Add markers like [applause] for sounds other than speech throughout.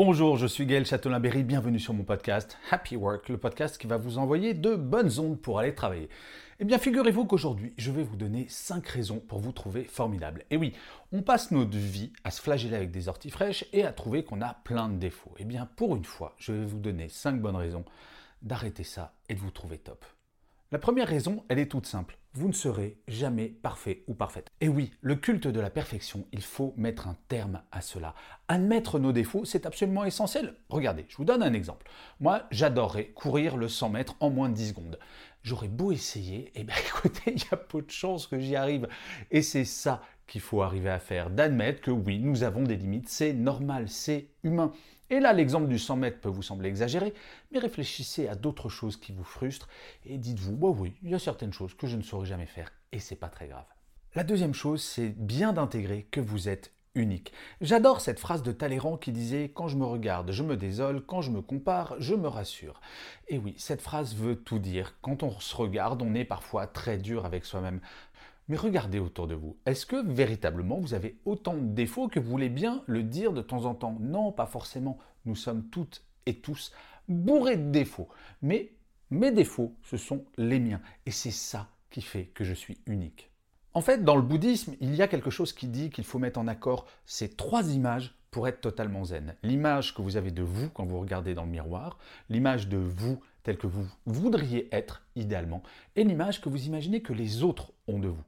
Bonjour, je suis Gaël Châtelain-Berry, bienvenue sur mon podcast Happy Work, le podcast qui va vous envoyer de bonnes ondes pour aller travailler. Eh bien, figurez-vous qu'aujourd'hui, je vais vous donner 5 raisons pour vous trouver formidable. Et oui, on passe notre vie à se flageller avec des orties fraîches et à trouver qu'on a plein de défauts. Eh bien, pour une fois, je vais vous donner 5 bonnes raisons d'arrêter ça et de vous trouver top. La première raison, elle est toute simple. Vous ne serez jamais parfait ou parfaite. Et oui, le culte de la perfection, il faut mettre un terme à cela. Admettre nos défauts, c'est absolument essentiel. Regardez, je vous donne un exemple. Moi, j'adorerais courir le 100 mètres en moins de 10 secondes. J'aurais beau essayer, et bien [laughs] écoutez, il y a peu de chances que j'y arrive. Et c'est ça qu'il faut arriver à faire, d'admettre que oui, nous avons des limites, c'est normal, c'est humain. Et là, l'exemple du 100 mètres peut vous sembler exagéré, mais réfléchissez à d'autres choses qui vous frustrent et dites-vous, bah oui, il y a certaines choses que je ne saurais jamais faire et c'est pas très grave. La deuxième chose, c'est bien d'intégrer que vous êtes unique. J'adore cette phrase de Talleyrand qui disait Quand je me regarde, je me désole, quand je me compare, je me rassure. Et oui, cette phrase veut tout dire. Quand on se regarde, on est parfois très dur avec soi-même. Mais regardez autour de vous. Est-ce que véritablement vous avez autant de défauts que vous voulez bien le dire de temps en temps? Non, pas forcément. Nous sommes toutes et tous bourrés de défauts. Mais mes défauts, ce sont les miens. Et c'est ça qui fait que je suis unique. En fait, dans le bouddhisme, il y a quelque chose qui dit qu'il faut mettre en accord ces trois images pour être totalement zen. L'image que vous avez de vous quand vous regardez dans le miroir, l'image de vous tel que vous voudriez être idéalement, et l'image que vous imaginez que les autres ont de vous.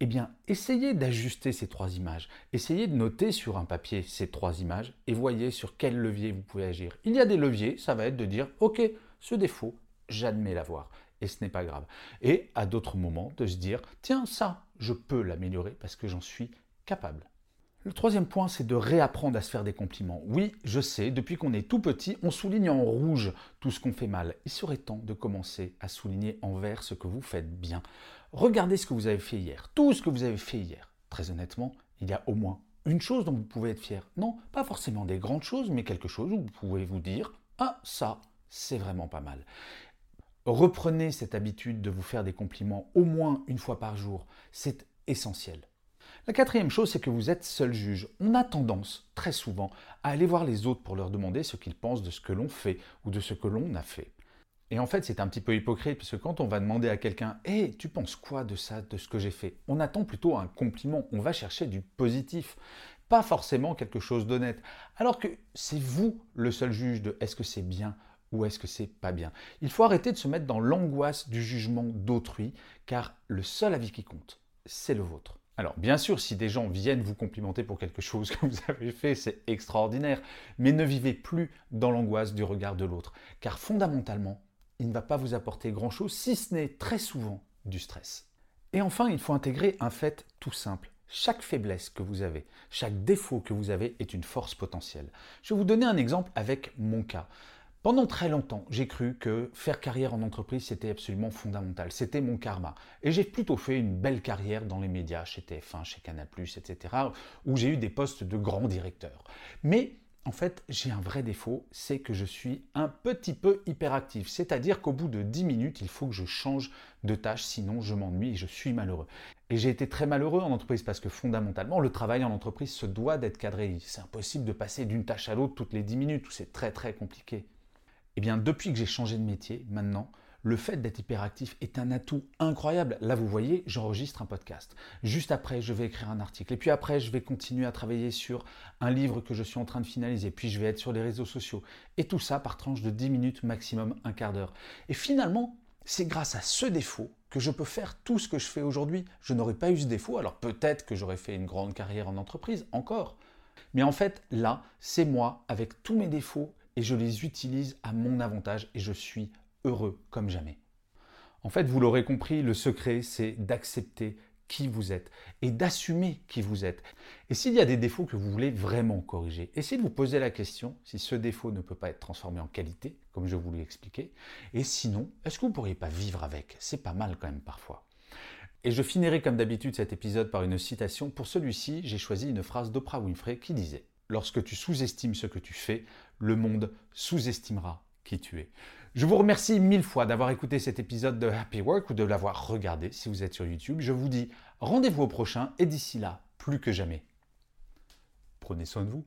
Eh bien, essayez d'ajuster ces trois images. Essayez de noter sur un papier ces trois images et voyez sur quel levier vous pouvez agir. Il y a des leviers, ça va être de dire, ok, ce défaut, j'admets l'avoir et ce n'est pas grave. Et à d'autres moments, de se dire, tiens, ça, je peux l'améliorer parce que j'en suis capable. Le troisième point, c'est de réapprendre à se faire des compliments. Oui, je sais, depuis qu'on est tout petit, on souligne en rouge tout ce qu'on fait mal. Il serait temps de commencer à souligner en vert ce que vous faites bien. Regardez ce que vous avez fait hier, tout ce que vous avez fait hier. Très honnêtement, il y a au moins une chose dont vous pouvez être fier. Non, pas forcément des grandes choses, mais quelque chose où vous pouvez vous dire, ah, ça, c'est vraiment pas mal. Reprenez cette habitude de vous faire des compliments au moins une fois par jour. C'est essentiel. La quatrième chose, c'est que vous êtes seul juge. On a tendance, très souvent, à aller voir les autres pour leur demander ce qu'ils pensent de ce que l'on fait ou de ce que l'on a fait. Et en fait, c'est un petit peu hypocrite, parce que quand on va demander à quelqu'un Hé, tu penses quoi de ça, de ce que j'ai fait? On attend plutôt un compliment, on va chercher du positif, pas forcément quelque chose d'honnête. Alors que c'est vous le seul juge de est-ce que c'est bien ou est-ce que c'est pas bien? Il faut arrêter de se mettre dans l'angoisse du jugement d'autrui, car le seul avis qui compte, c'est le vôtre. Alors bien sûr, si des gens viennent vous complimenter pour quelque chose que vous avez fait, c'est extraordinaire, mais ne vivez plus dans l'angoisse du regard de l'autre, car fondamentalement, il ne va pas vous apporter grand-chose, si ce n'est très souvent du stress. Et enfin, il faut intégrer un fait tout simple. Chaque faiblesse que vous avez, chaque défaut que vous avez est une force potentielle. Je vais vous donner un exemple avec mon cas. Pendant très longtemps, j'ai cru que faire carrière en entreprise, c'était absolument fondamental. C'était mon karma. Et j'ai plutôt fait une belle carrière dans les médias, chez TF1, chez Canal+, etc., où j'ai eu des postes de grands directeurs. Mais en fait, j'ai un vrai défaut, c'est que je suis un petit peu hyperactif. C'est-à-dire qu'au bout de 10 minutes, il faut que je change de tâche, sinon je m'ennuie et je suis malheureux. Et j'ai été très malheureux en entreprise parce que fondamentalement, le travail en entreprise se doit d'être cadré. C'est impossible de passer d'une tâche à l'autre toutes les 10 minutes, c'est très très compliqué. Eh bien, depuis que j'ai changé de métier, maintenant, le fait d'être hyperactif est un atout incroyable. Là, vous voyez, j'enregistre un podcast. Juste après, je vais écrire un article. Et puis après, je vais continuer à travailler sur un livre que je suis en train de finaliser. Puis je vais être sur les réseaux sociaux. Et tout ça par tranche de 10 minutes, maximum un quart d'heure. Et finalement, c'est grâce à ce défaut que je peux faire tout ce que je fais aujourd'hui. Je n'aurais pas eu ce défaut, alors peut-être que j'aurais fait une grande carrière en entreprise, encore. Mais en fait, là, c'est moi, avec tous mes défauts et je les utilise à mon avantage et je suis heureux comme jamais. En fait, vous l'aurez compris, le secret, c'est d'accepter qui vous êtes et d'assumer qui vous êtes. Et s'il y a des défauts que vous voulez vraiment corriger, essayez de vous poser la question si ce défaut ne peut pas être transformé en qualité, comme je vous l'ai expliqué, et sinon, est-ce que vous ne pourriez pas vivre avec? C'est pas mal quand même parfois. Et je finirai comme d'habitude cet épisode par une citation. Pour celui-ci, j'ai choisi une phrase d'Oprah Winfrey qui disait Lorsque tu sous-estimes ce que tu fais, le monde sous-estimera qui tu es. Je vous remercie mille fois d'avoir écouté cet épisode de Happy Work ou de l'avoir regardé si vous êtes sur YouTube. Je vous dis rendez-vous au prochain et d'ici là, plus que jamais, prenez soin de vous.